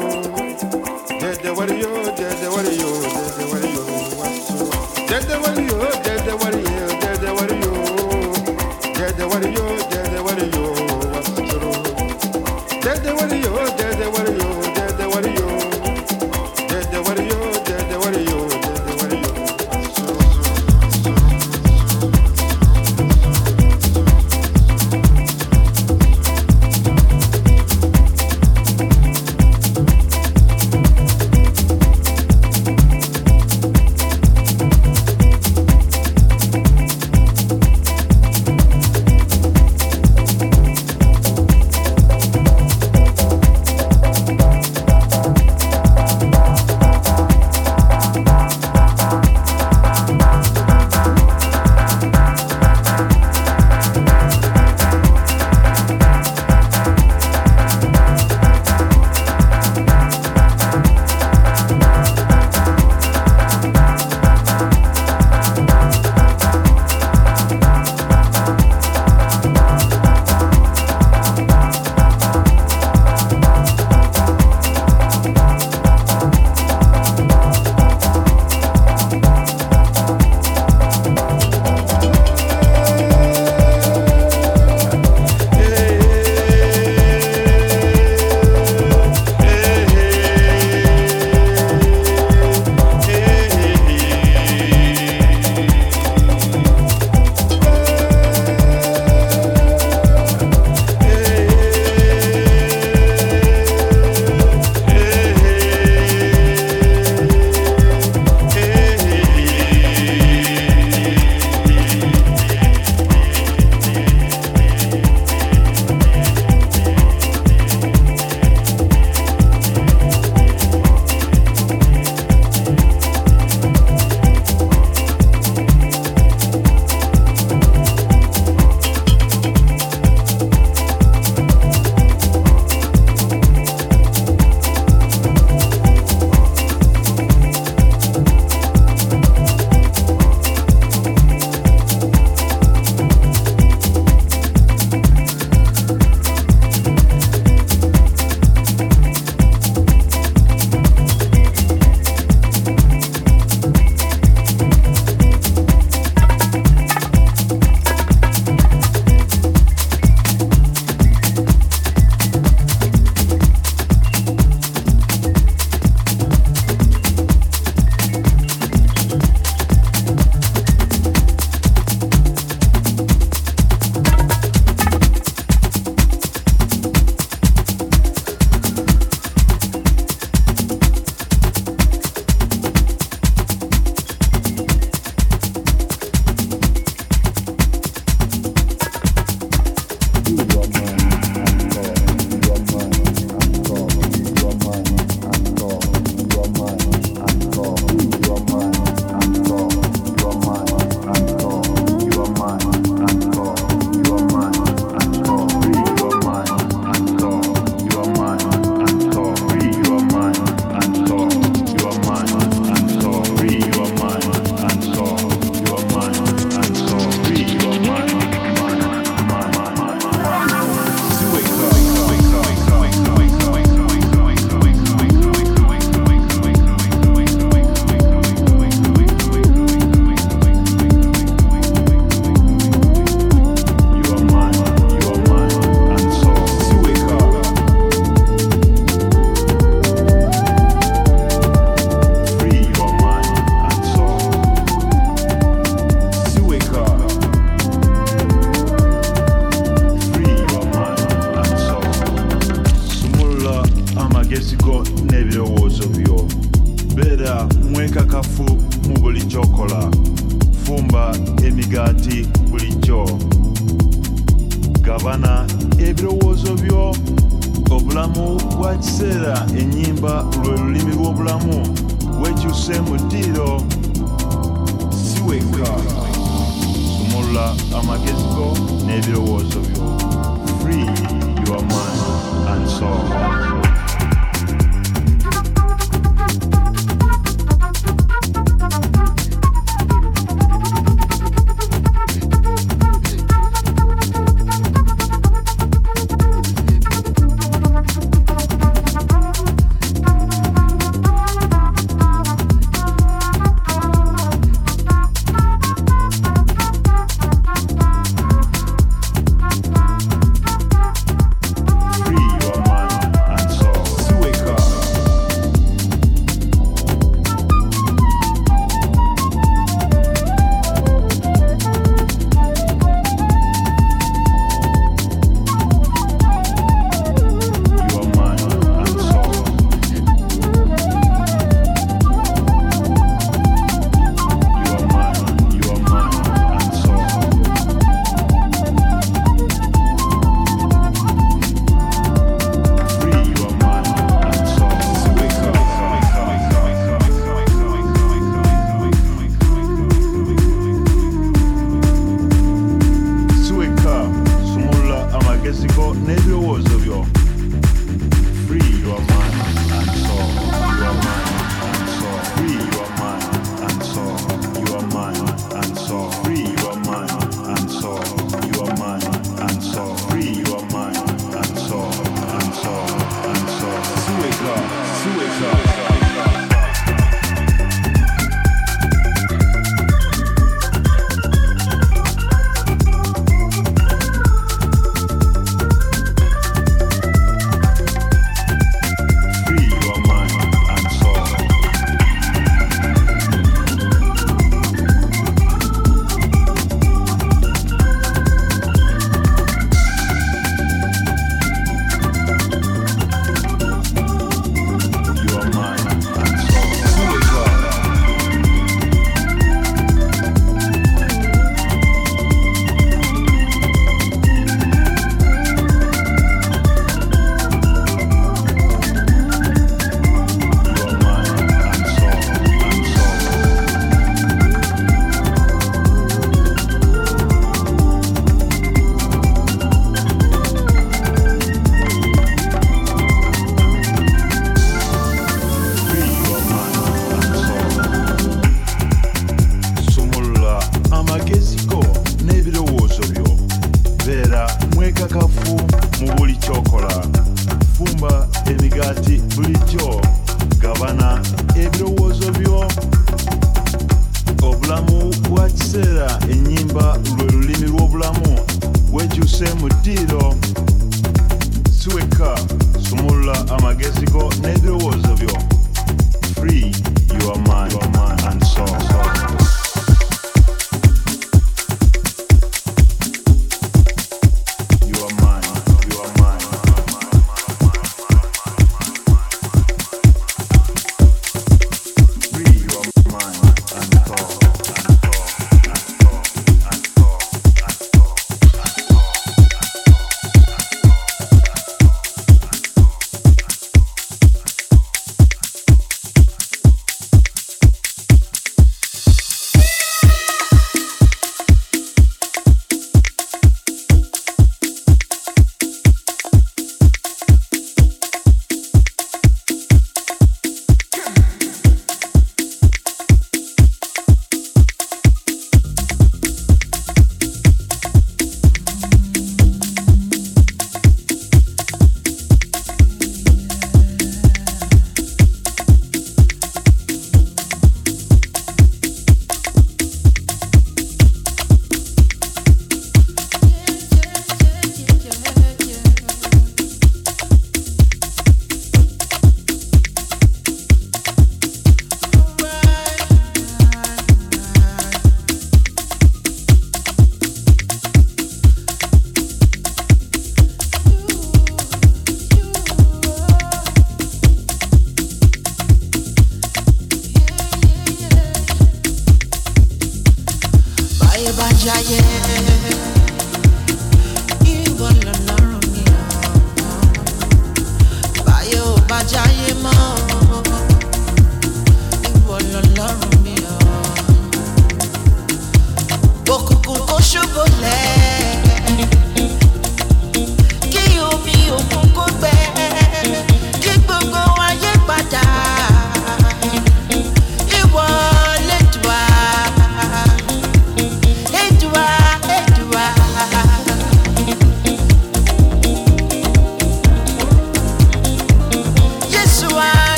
dede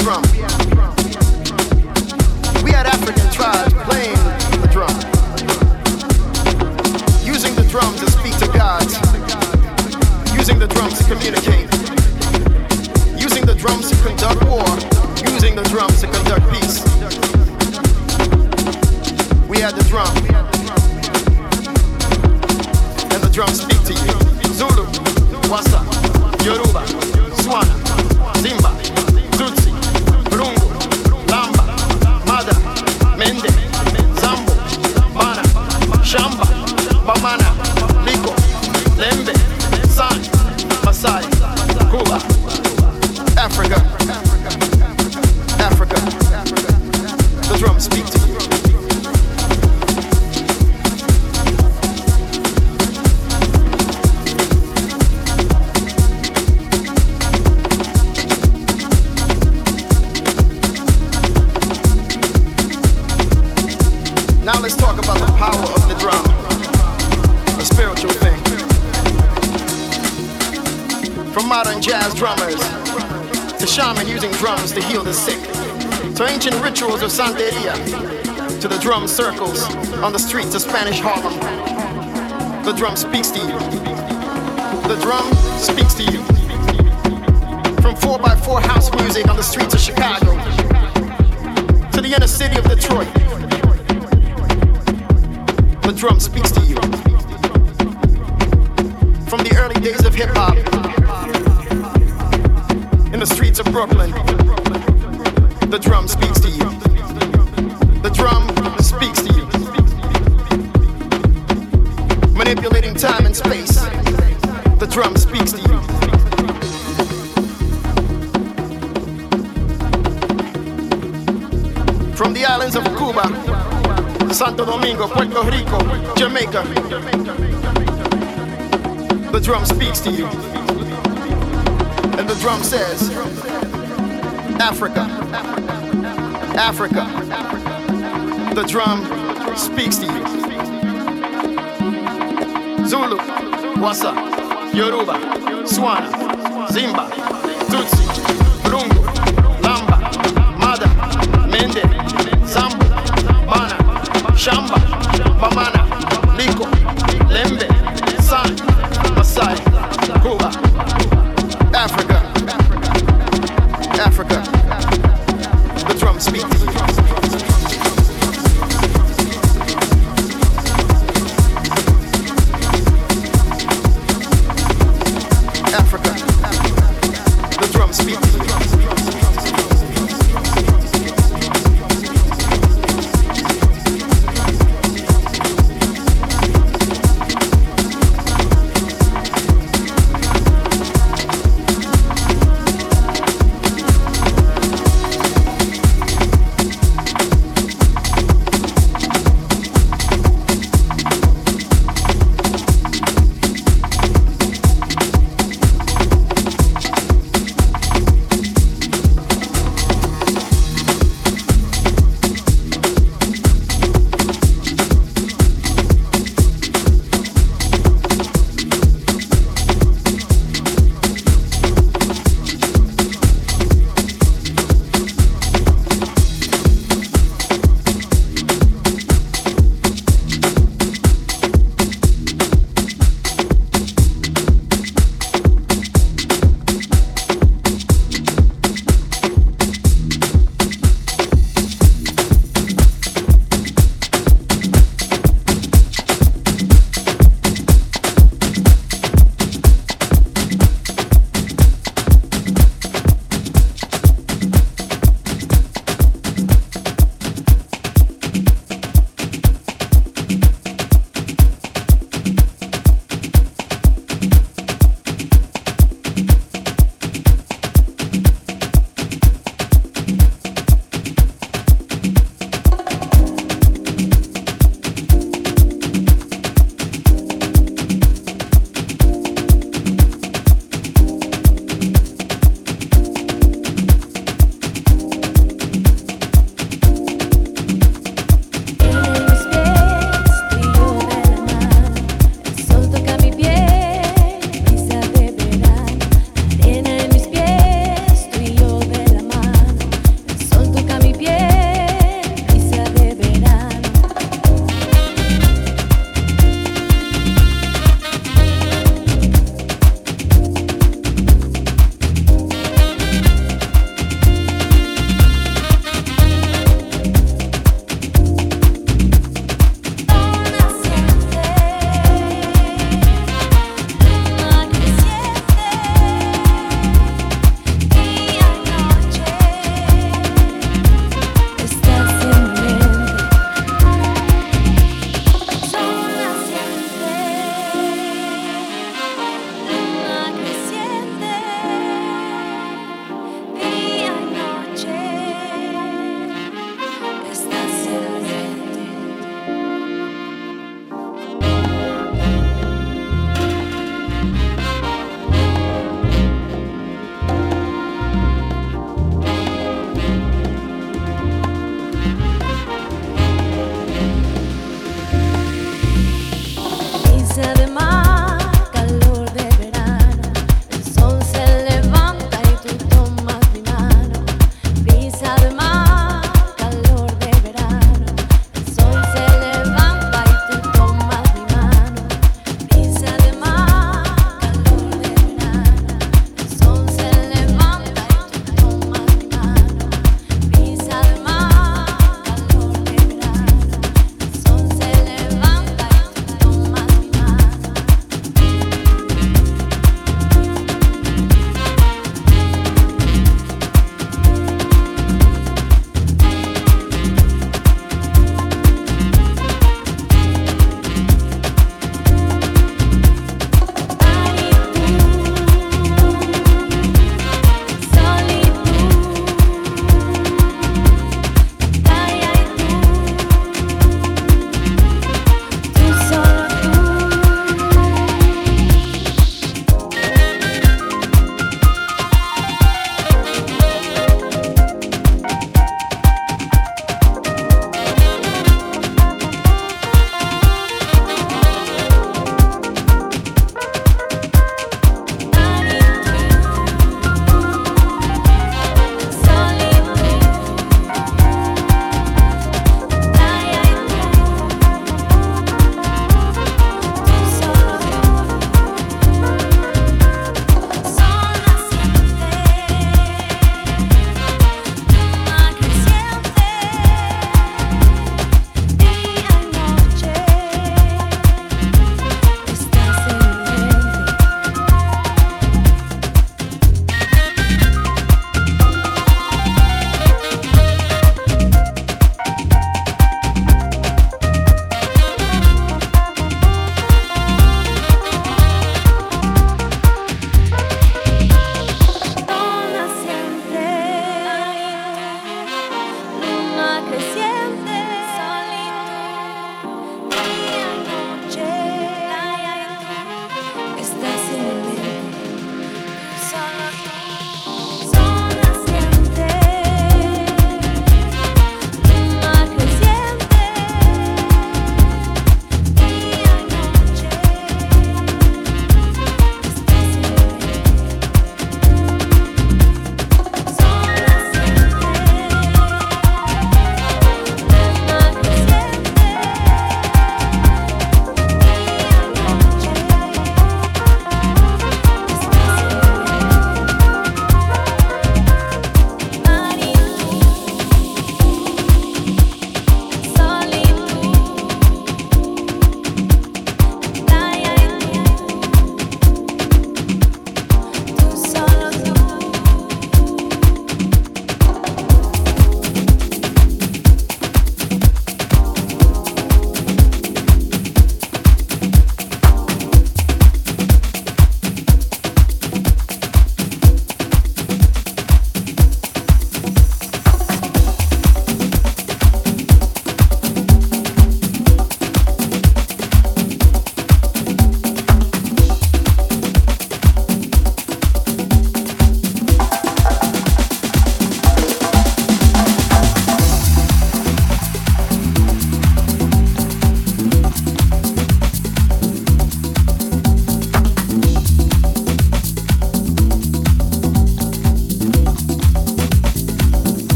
drum. We had African tribes playing the drum, using the drum to speak to gods, using the drums to communicate, using the drums to conduct war, using the drums to conduct peace. We had the drum, and the drums speak to you. Zulu, Wasa, Yoruba, Swana, Zimba, Shamba, shaman using drums to heal the sick, to ancient rituals of Santeria, to the drum circles on the streets of Spanish Harlem. The drum speaks to you. The drum speaks to you. From 4x4 house music on the streets of Chicago to the inner city of Detroit. The drum speaks to you. From the early days of hip hop Brooklyn, the drum speaks to you. The drum speaks to you. Manipulating time and space, the drum speaks to you. From the islands of Cuba, Santo Domingo, Puerto Rico, Jamaica. The drum speaks to you. And the drum says, Africa, Africa. The drum speaks to you. Zulu, Wasa, Yoruba, Swana, Zimba, Tutsi, Rungu, Lamba, Mada, Mende, Zambo, Bana, Shamba,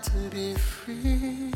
to be free.